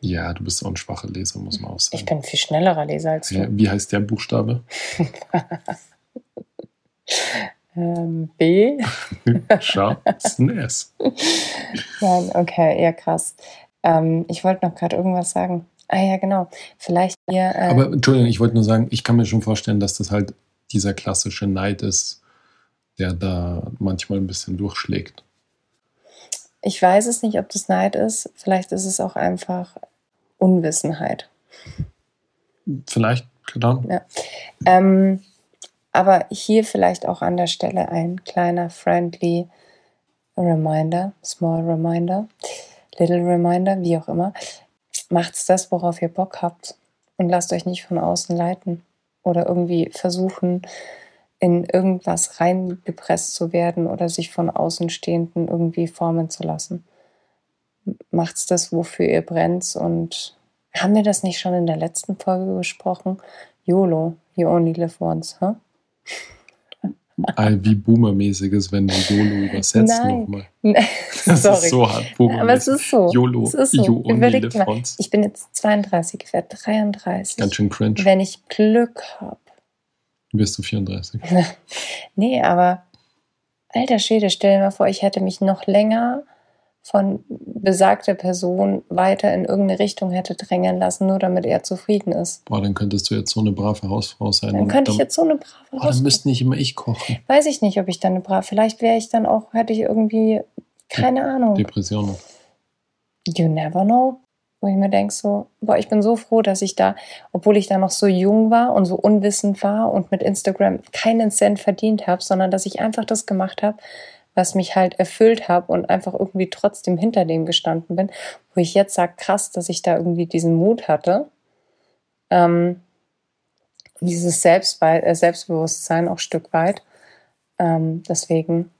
Ja, du bist so ein schwacher Leser, muss man auch sagen. Ich bin ein viel schnellerer Leser als du. Ja, wie heißt der Buchstabe? ähm, B. Schau, das ist ein S. Nein, okay, ja krass. Ähm, ich wollte noch gerade irgendwas sagen. Ah ja, genau. Vielleicht hier. Äh Aber Entschuldigung, ich wollte nur sagen, ich kann mir schon vorstellen, dass das halt dieser klassische Neid ist, der da manchmal ein bisschen durchschlägt. Ich weiß es nicht, ob das Neid ist. Vielleicht ist es auch einfach Unwissenheit. Vielleicht, genau. Ja. Ähm, aber hier vielleicht auch an der Stelle ein kleiner friendly Reminder, small Reminder, little Reminder, wie auch immer. Macht's das, worauf ihr Bock habt und lasst euch nicht von außen leiten oder irgendwie versuchen, in irgendwas reingepresst zu werden oder sich von Außenstehenden irgendwie formen zu lassen. Macht's das, wofür ihr brennt und haben wir das nicht schon in der letzten Folge besprochen? YOLO, you only live once, huh? Wie Boomer-mäßiges, wenn du YOLO übersetzt nochmal. Das ist so hart. Aber es ist so. YOLO, es ist so. you only Überleg live mal, once. ich bin jetzt 32, ich werde 33. Ganz schön cringe. Wenn ich Glück habe. Bist du 34? Nee, aber alter Schwede, stell dir mal vor, ich hätte mich noch länger von besagter Person weiter in irgendeine Richtung hätte drängen lassen, nur damit er zufrieden ist. Boah, dann könntest du jetzt so eine brave Hausfrau sein. Dann könnte ich dann, jetzt so eine brave boah, Haus- dann müsste nicht immer ich kochen. Weiß ich nicht, ob ich dann eine brave. Vielleicht wäre ich dann auch, hätte ich irgendwie, keine Ahnung. Depressionen. You never know. Wo ich mir denke, so, boah, ich bin so froh, dass ich da, obwohl ich da noch so jung war und so unwissend war und mit Instagram keinen Cent verdient habe, sondern dass ich einfach das gemacht habe, was mich halt erfüllt habe und einfach irgendwie trotzdem hinter dem gestanden bin, wo ich jetzt sage, krass, dass ich da irgendwie diesen Mut hatte. Ähm, dieses Selbstwei äh, Selbstbewusstsein auch ein Stück weit. Ähm, deswegen,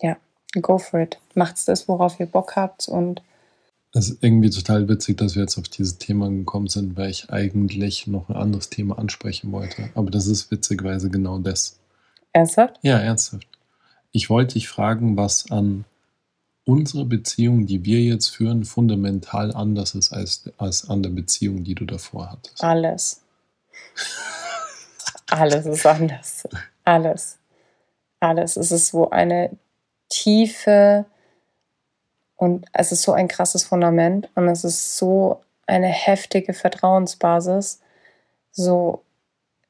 ja, go for it. Macht's das, worauf ihr Bock habt und Es ist irgendwie total witzig, dass wir jetzt auf dieses Thema gekommen sind, weil ich eigentlich noch ein anderes Thema ansprechen wollte. Aber das ist witzigweise genau das. ernsthaft? Ja, ernsthaft. Ich wollte dich fragen, was an unserer Beziehung, die wir jetzt führen, fundamental anders ist als, als an der Beziehung, die du davor hattest. Alles. Alles ist anders. Alles. Alles. Es ist so eine tiefe und es ist so ein krasses Fundament und es ist so eine heftige Vertrauensbasis. So,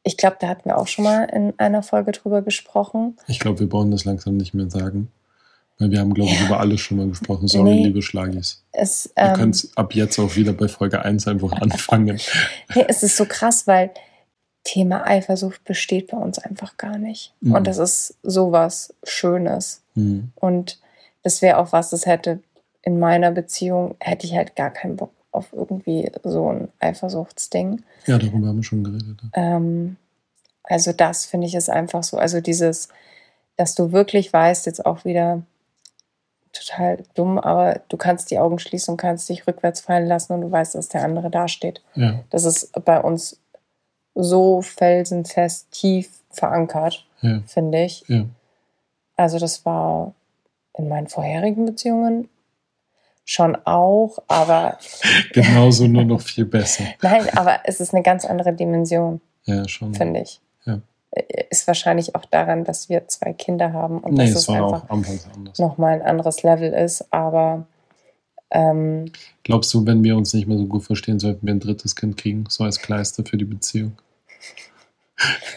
ich glaube, da hatten wir auch schon mal in einer Folge drüber gesprochen. Ich glaube, wir brauchen das langsam nicht mehr sagen. Weil wir haben, glaube ich, über alles schon mal gesprochen. Sorry, Nee. liebe Schlagis. Es, Wir ähm, können ab jetzt auch wieder bei Folge 1 einfach anfangen. Nee, es ist so krass, weil Thema Eifersucht besteht bei uns einfach gar nicht. Mhm. Und das ist sowas Schönes. Hm. Und das wäre auch was, das hätte in meiner Beziehung, hätte ich halt gar keinen Bock auf irgendwie so ein Eifersuchtsding. Ja, darüber haben wir schon geredet. Ähm, also das finde ich ist einfach so, also dieses, dass du wirklich weißt, jetzt auch wieder total dumm, aber du kannst die Augen schließen und kannst dich rückwärts fallen lassen und du weißt, dass der andere dasteht. Ja, Das ist bei uns so felsenfest tief verankert, ja, finde ich. ja. Also das war in meinen vorherigen Beziehungen schon auch, aber Genauso nur noch viel besser. nein, aber es ist eine ganz andere Dimension, Ja, schon. finde ich. Ja. Ist wahrscheinlich auch daran, dass wir zwei Kinder haben und Nee, dass es es einfach nochmal ein anderes Level ist, aber ähm, Glaubst du, wenn wir uns nicht mehr so gut verstehen, sollten wir ein drittes Kind kriegen, so als Kleister für die Beziehung?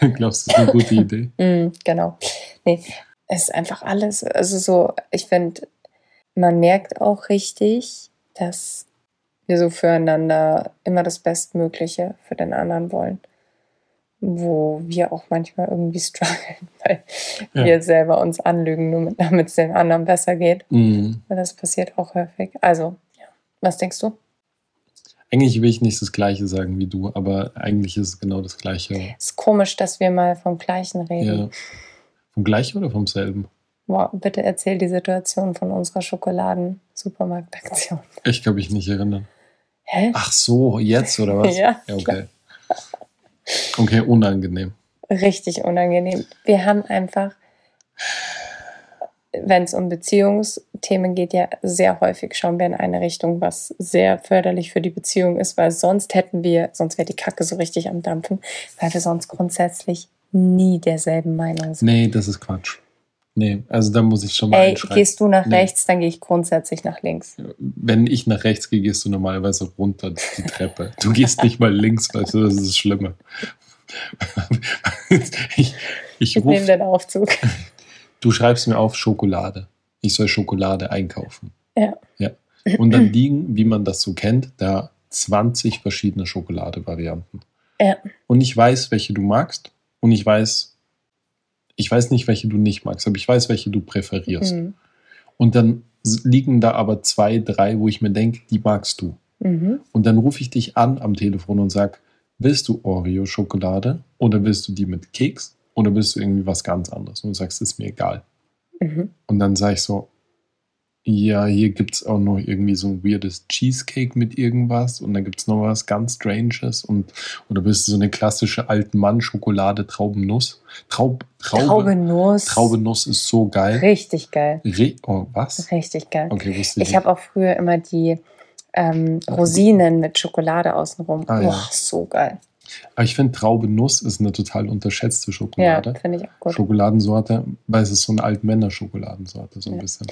Glaubst du, das ist eine gute Idee? Mm, genau. Nee, es ist einfach alles. Also so, ich finde, man merkt auch richtig, dass wir so füreinander immer das Bestmögliche für den anderen wollen. Wo wir auch manchmal irgendwie strugglen, weil Ja. wir selber uns anlügen, nur mit- damit es dem anderen besser geht. Mhm. Das passiert auch häufig. Also, ja. Was denkst du? Eigentlich will ich nicht das Gleiche sagen wie du, aber eigentlich ist es genau das Gleiche. Ist komisch, dass wir mal vom Gleichen reden. Ja. Vom Gleichen oder vom selben? Wow, bitte erzähl die Situation von unserer Schokoladen-Supermarktaktion. Ich kann mich nicht erinnern. Hä? Ach so, jetzt oder was? Ja, okay. Okay, unangenehm. Richtig unangenehm. Wir haben einfach, wenn es um Beziehungsthemen geht, ja sehr häufig schauen wir in eine Richtung, was sehr förderlich für die Beziehung ist, weil sonst hätten wir, sonst wäre die Kacke so richtig am Dampfen, weil wir sonst grundsätzlich nie derselben Meinung sind. Nee, das ist Quatsch. Nee, also da muss ich schon mal Ey, gehst du nach Nee. rechts, dann gehe ich grundsätzlich nach links. Wenn ich nach rechts gehe, gehst du normalerweise runter die Treppe. Du gehst nicht mal links, weißt du, das ist das Schlimme. ich ich Ich nehme den Aufzug. du schreibst mir auf Schokolade. Ich soll Schokolade einkaufen. Ja. ja. Und dann liegen, wie man das so kennt, da 20 verschiedene Schokolade-Varianten. Ja. Und ich weiß, welche du magst. Und ich weiß, ich weiß nicht, welche du nicht magst, aber ich weiß, welche du präferierst. Mhm. Und dann liegen da aber zwei, drei, wo ich mir denke, die magst du. Mhm. Und dann rufe ich dich an am Telefon und sag, willst du Oreo-Schokolade oder willst du die mit Keks Oder bist du irgendwie was ganz anderes und du sagst, ist mir egal. Mhm. Und dann sage ich so, ja, hier gibt es auch noch irgendwie so ein weirdes Cheesecake mit irgendwas und dann gibt es noch was ganz Stranges und oder bist du so eine klassische alten Mann Schokolade Traubennuss? Traub, Traube, Traubenuss. Traubenuss ist so geil. Richtig geil. Re oh, was? Richtig geil. Okay, wusste ich. Ich habe auch früher immer die ähm, Rosinen mit Schokolade außenrum. Ah, ja. So geil. Aber ich finde Traubenuss ist eine total unterschätzte Ja, Schokolade. finde ich auch gut. Schokoladensorte, weil es ist so eine Altmänner-Schokoladensorte, so ein Ja. bisschen.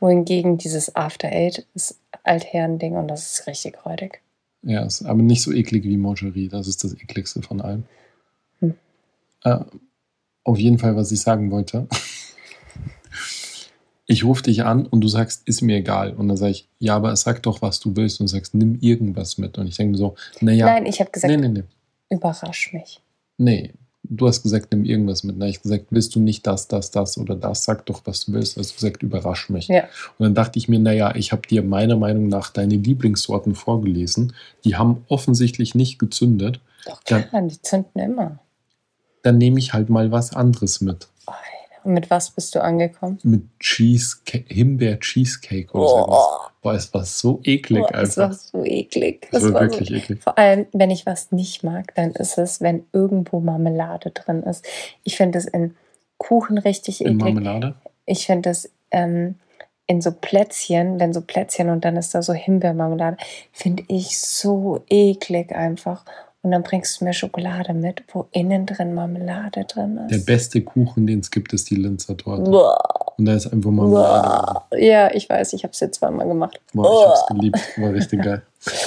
Wohingegen dieses After Eight ist Altherren-Ding und das ist richtig räudig. Ja, ist aber nicht so eklig wie Moncherie. Das ist das ekligste von allem. Hm. Äh, auf jeden Fall, was ich sagen wollte. Ich rufe dich an und du sagst, ist mir egal. Und dann sage ich, ja, aber sag doch, was du willst. Und du sagst, nimm irgendwas mit. Und ich denke mir so, naja, Nein, ich habe gesagt, nee, nee, nee. Überrasch mich. Nee, du hast gesagt, nimm irgendwas mit. Dann habe ich gesagt, willst du nicht das, das, das oder das? Sag doch, was du willst. Du hast gesagt, überrasch mich. Ja. Und dann dachte ich mir, naja, ich habe dir meiner Meinung nach deine Lieblingssorten vorgelesen. Die haben offensichtlich nicht gezündet. Doch klar, die zünden immer. Dann nehme ich halt mal was anderes mit. Und mit was bist du angekommen? Mit Cheesecake, Himbeer-Cheesecake oder so. Boah, es war so eklig boah, das war einfach. so eklig. Das war war wirklich so, eklig. vor allem, wenn ich was nicht mag, dann ist es, wenn irgendwo Marmelade drin ist. Ich finde es in Kuchen richtig In eklig. Marmelade? Ich finde es ähm, in so Plätzchen, wenn so Plätzchen und dann ist da so Himbeermarmelade, finde ich so eklig einfach. Und dann bringst du mir Schokolade mit, wo innen drin Marmelade drin Der ist. beste Kuchen, den es gibt, ist die Linzer Torte. Boah. Und da ist einfach Marmelade. drin. Boah. Ja, ich weiß, ich habe es jetzt zweimal gemacht. Boah, ich hab's geliebt. War richtig geil.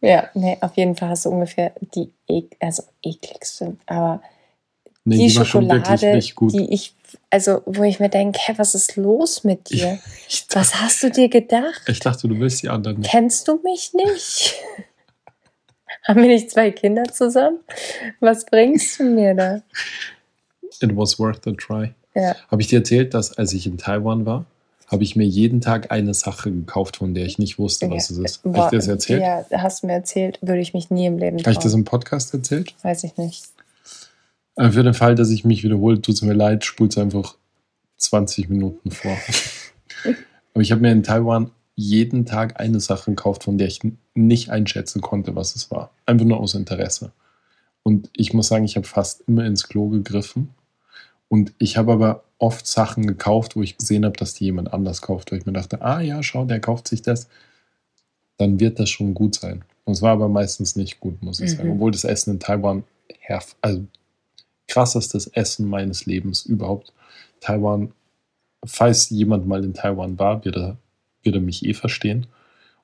Ja, nee, auf jeden Fall hast du ungefähr die ek also ekligste, aber Nee, die, die, Schokolade, die ich, also wo ich mir denke, hä, was ist los mit dir? Ich, Was hast du dir gedacht? ich dachte, du willst die anderen nicht. Kennst du mich nicht? Haben wir nicht zwei Kinder zusammen? Was bringst du mir da? It was worth a try. Ja, Habe ich dir erzählt, dass als ich in Taiwan war, habe ich mir jeden Tag eine Sache gekauft, von der ich nicht wusste, was es ist. Habe ich Boah, dir das erzählt? Ja, hast du mir erzählt, würde ich mich nie im Leben Habe ich das trauen. im Podcast erzählt? Weiß ich nicht. Äh, Für den Fall, dass ich mich wiederhole, tut es mir leid, spult einfach 20 Minuten vor. Aber ich habe mir in Taiwan jeden Tag eine Sache gekauft, von der ich nicht einschätzen konnte, was es war. Einfach nur aus Interesse. Und ich muss sagen, ich habe fast immer ins Klo gegriffen. Und ich habe aber oft Sachen gekauft, wo ich gesehen habe, dass die jemand anders kauft, weil ich mir dachte, ah ja, schau, der kauft sich das. Dann wird das schon gut sein. Und es war aber meistens nicht gut, muss ich Mhm. sagen. Obwohl das Essen in Taiwan also krassestes Essen meines Lebens überhaupt. Taiwan, falls jemand mal in Taiwan war, wird er, wird er mich eh verstehen.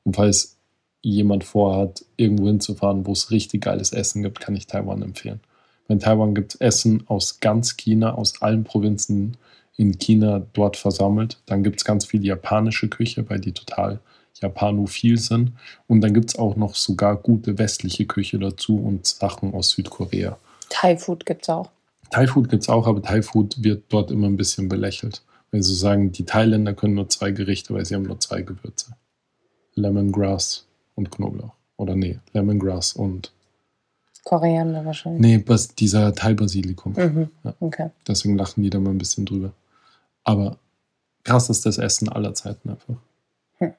Und falls jemand vorhat, irgendwo hinzufahren, wo es richtig geiles Essen gibt, kann ich Taiwan empfehlen. In Taiwan gibt es Essen aus ganz China, aus allen Provinzen in China dort versammelt. Dann gibt es ganz viel japanische Küche, weil die total japanophil sind. Und dann gibt es auch noch sogar gute westliche Küche dazu und Sachen aus Südkorea. Thai Food gibt's auch. Thai Food gibt es auch, aber Thai Food wird dort immer ein bisschen belächelt. Weil sie sagen, die Thailänder können nur zwei Gerichte, weil sie haben nur zwei Gewürze. Lemongrass und Knoblauch. Oder nee, Lemongrass und. Koriander wahrscheinlich. Nee, was, dieser Thai-Basilikum. Mhm. Ja. Okay. Deswegen lachen die da mal ein bisschen drüber. Aber krass ist das Essen aller Zeiten einfach. Hm.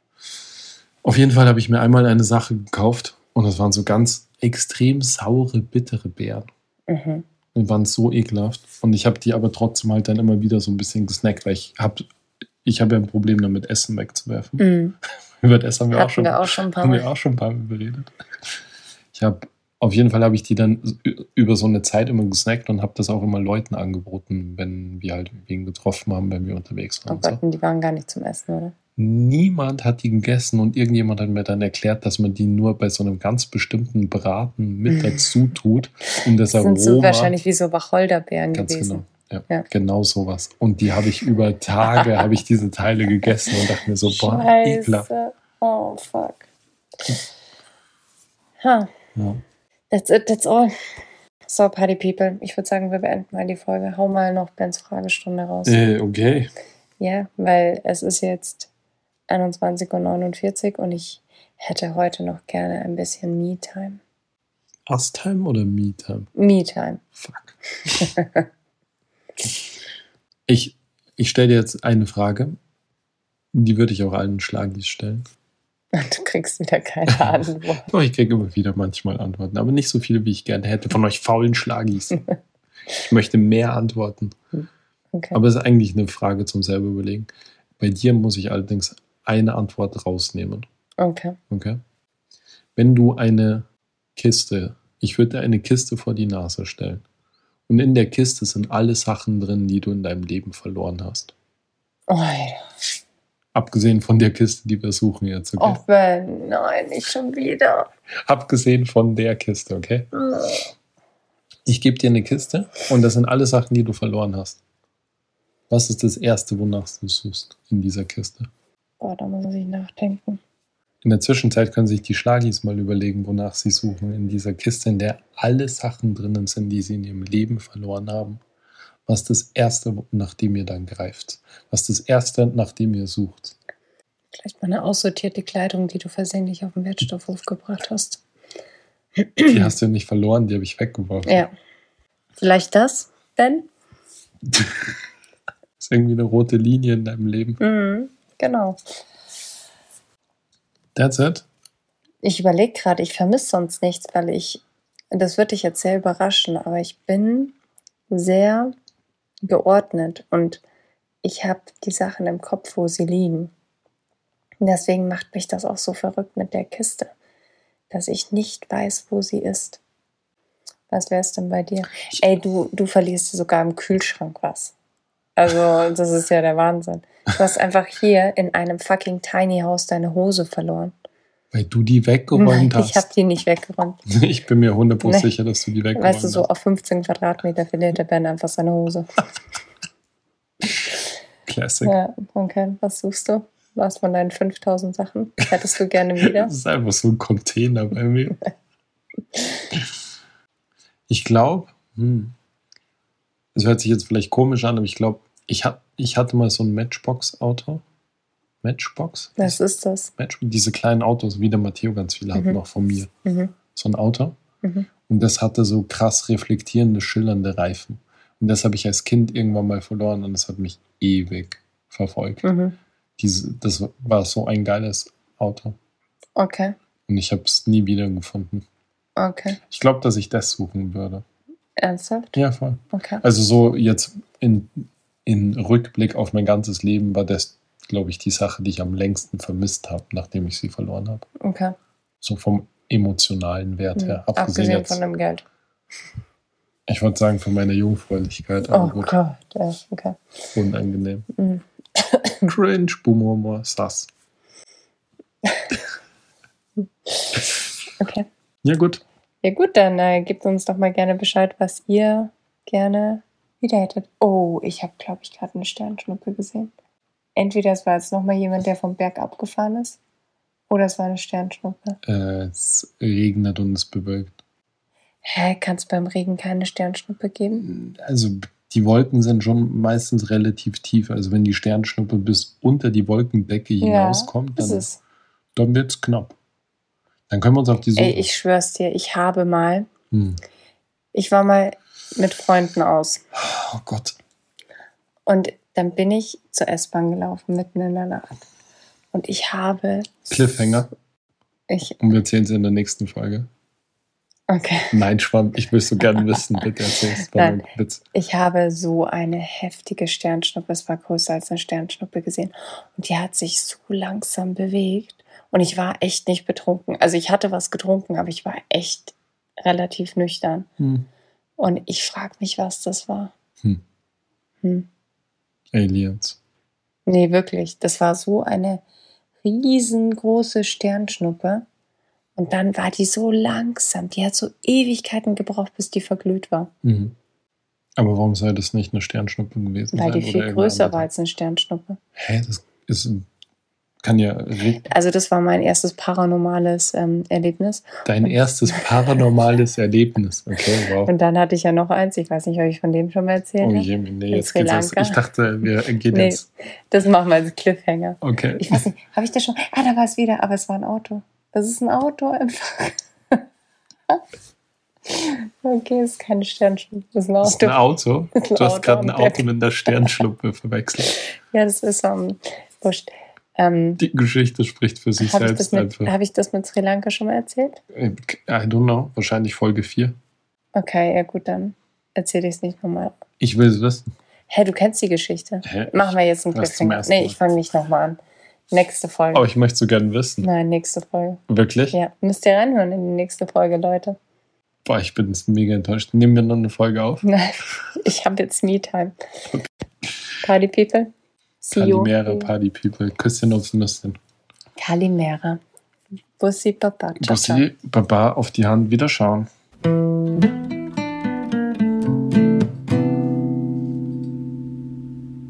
Auf jeden Fall habe ich mir einmal eine Sache gekauft und das waren so ganz extrem saure, bittere Beeren. Mhm. Die waren so ekelhaft. Und ich habe die aber trotzdem halt dann immer wieder so ein bisschen gesnackt, weil ich habe ich hab ja ein Problem damit, Essen wegzuwerfen. Mhm. Über das haben wir, auch schon, wir auch schon ein paar haben wir Mal. auch schon ein paar Mal beredet. Ich habe, auf jeden Fall habe ich die dann über so eine Zeit immer gesnackt und habe das auch immer Leuten angeboten, wenn wir halt wen getroffen haben, wenn wir unterwegs Oh waren. und so. Gott, und die waren gar nicht zum Essen, oder? Niemand hat die gegessen und irgendjemand hat mir dann erklärt, dass man die nur bei so einem ganz bestimmten Braten mit dazu tut, um das Das Aroma. sind so wahrscheinlich wie so Wacholderbeeren Ganz gewesen. genau. Ja, Ja. genau sowas. Und die habe ich über Tage, habe ich diese Teile gegessen und dachte mir so, boah, ekelhaft. Scheiße. Oh, fuck. Ha, Ja. that's it, that's all. So, Party People, ich würde sagen, wir beenden mal die Folge. Hau mal noch Bens Fragestunde raus. Äh, okay. Ja, weil es ist jetzt 21.49 Uhr und ich hätte heute noch gerne ein bisschen Me-Time. Us-Time oder Me-Time? Me-Time. Fuck. Ich, ich stelle dir jetzt eine Frage. Die würde ich auch allen Schlagis stellen. Und du kriegst wieder keine Antwort. Doch, ich kriege immer wieder manchmal Antworten, aber nicht so viele, wie ich gerne hätte von euch faulen Schlagis. ich möchte mehr Antworten. Okay. Aber es ist eigentlich eine Frage zum selber überlegen. Bei dir muss ich allerdings eine Antwort rausnehmen. okay. Okay? Wenn du eine Kiste, ich würde dir eine Kiste vor die Nase stellen. Und in der Kiste sind alle Sachen drin, die du in deinem Leben verloren hast. Oh, ja. Abgesehen von der Kiste, die wir suchen jetzt, okay? oh Ben, nein, nicht schon wieder. Abgesehen von der Kiste, okay? Ich gebe dir eine Kiste und das sind alle Sachen, die du verloren hast. Was ist das Erste, wonach du suchst in dieser Kiste? Boah, da muss ich nachdenken. In der Zwischenzeit können sich die Schlagis mal überlegen, wonach sie suchen. In dieser Kiste, in der alle Sachen drinnen sind, die sie in ihrem Leben verloren haben. Was das Erste, nach dem ihr dann greift. Was das Erste, nach dem ihr sucht. Vielleicht mal eine aussortierte Kleidung, die du versehentlich auf den Wertstoffhof gebracht hast. Die hast du nicht verloren, die habe ich weggeworfen. Ja. Vielleicht das, Ben? Das ist irgendwie eine rote Linie in deinem Leben. Mhm, genau. That's it. Ich überlege gerade, ich vermisse sonst nichts, weil ich, das wird dich jetzt sehr überraschen, aber ich bin sehr geordnet und ich habe die Sachen im Kopf, wo sie liegen. Und Deswegen macht mich das auch so verrückt mit der Kiste, dass ich nicht weiß, wo sie ist. Was wäre es denn bei dir? Ey, du, du verlierst sogar im Kühlschrank was. Also, das ist ja der Wahnsinn. Du hast einfach hier in einem fucking Tiny House deine Hose verloren. Weil du die weggeräumt ich habe hast. die nicht weggeräumt. Ich bin mir 100% Nee. sicher, dass du die weggeräumt Weißt du, so hast. auf 15 Quadratmeter verliert der Ben einfach seine Hose. Classic. Ja, okay. Was suchst du? Was von deinen 5000 Sachen? Hättest du gerne wieder? Das ist einfach so ein Container bei mir. Ich glaube, hm, es hört sich jetzt vielleicht komisch an, aber ich glaube, ich, hat, ich hatte mal so ein Matchbox-Auto. Matchbox? Was ist das? Match, diese kleinen Autos, wie der Matteo ganz viele hat, Mhm. noch von mir. Mhm. So ein Auto. Mhm. Und das hatte so krass reflektierende, schillernde Reifen. Und das habe ich als Kind irgendwann mal verloren und das hat mich ewig verfolgt. Mhm. Diese, das war so ein geiles Auto. Okay, Und ich habe es nie wieder gefunden. okay. Ich glaube, dass ich das suchen würde. Ernsthaft? Ja, voll. Okay. Also so jetzt in, in Rückblick auf mein ganzes Leben war das, glaube ich, die Sache, die ich am längsten vermisst habe, nachdem ich sie verloren habe. Okay. So vom emotionalen Wert Mhm. her. Abgesehen Abgesehen jetzt, von dem Geld. ich würde sagen, von meiner Jungfräulichkeit, aber Oh gut, Gott, ja, okay. unangenehm. Mhm. Cringe, Boomer, Sass. Okay. Ja, gut. Ja gut, dann äh, gebt uns doch mal gerne Bescheid, was ihr gerne wieder hättet. Oh, ich habe, glaube ich, gerade eine Sternschnuppe gesehen. Entweder es war jetzt nochmal jemand, der vom Berg abgefahren ist, oder es war eine Sternschnuppe. Äh, es regnet und es bewölkt. Hä, kann es beim Regen keine Sternschnuppe geben? Also die Wolken sind schon meistens relativ tief. Also wenn die Sternschnuppe bis unter die Wolkendecke hinauskommt, Das dann, dann wird es knapp. Dann können wir uns auf die Suche. Ey, ich schwör's dir, ich habe mal, hm. ich war mal mit Freunden aus Oh Gott. und dann bin ich zur S-Bahn gelaufen, mitten in der Nacht. Und ich habe. Cliffhanger. Ich, Und wir erzählen es in der nächsten Folge. okay. Nein, Schwamm, ich will so gerne wissen. Bitte erzähl es. War Nein. Witz. Ich habe so eine heftige Sternschnuppe, es war größer als eine Sternschnuppe gesehen. Und die hat sich so langsam bewegt. Und ich war echt nicht betrunken. Also ich hatte was getrunken, aber ich war echt relativ nüchtern. Hm. Und ich frage mich, was das war. Hm. Hm. Aliens. Nee, wirklich. Das war so eine riesengroße Sternschnuppe. Und dann war die so langsam. Die hat so Ewigkeiten gebraucht, bis die verglüht war. Mhm. Aber warum soll das nicht eine Sternschnuppe gewesen Weil die viel größer war als eine Sternschnuppe. Hä, das ist, kann ja Also das war mein erstes paranormales ähm, Erlebnis. dein erstes paranormales Erlebnis. Okay, wow. Und dann hatte ich ja noch eins, ich weiß nicht, ob ich von dem schon mal erzählt Oh habe. je, nee, In jetzt geht's. Lanka. Ich dachte, wir gehen Nee. jetzt. Das machen wir als Cliffhanger. Okay. Ich weiß nicht, habe ich das schon? Ah, da war es wieder, aber es war ein Auto. Das ist ein Auto einfach. Okay, ist keine Sternschnuppe. Das ist ein Das ist ein Auto. Auto. Ist ein Du hast Auto gerade ein. Auto mit einer Sternschnuppe verwechselt. Ja, das ist um, wurscht. Ähm, Die Geschichte spricht für sich Habe ich, das selbst mit- einfach. hab ich das mit Sri Lanka schon mal erzählt? I don't know. Wahrscheinlich Folge 4. Okay, ja gut, dann erzähle ich es nicht nochmal. Ich will es wissen. Hä, du kennst die Geschichte. Hä? Machen wir jetzt einen Cliffhanger. Nee, ich fange nicht nochmal an. Nächste Folge. Aber ich möchte so gerne wissen. Nein, nächste Folge. Wirklich? Ja, müsst ihr reinhören in die nächste Folge, Leute. Boah, ich bin jetzt mega enttäuscht. Nehmen wir noch eine Folge auf? Nein, ich habe jetzt Me-Time. Party People. Kalimera, Party People. Küsschen aufs Nüsschen. Kalimera. Bussi Papa. Ciao. Bussi, Baba auf die Hand wieder schauen.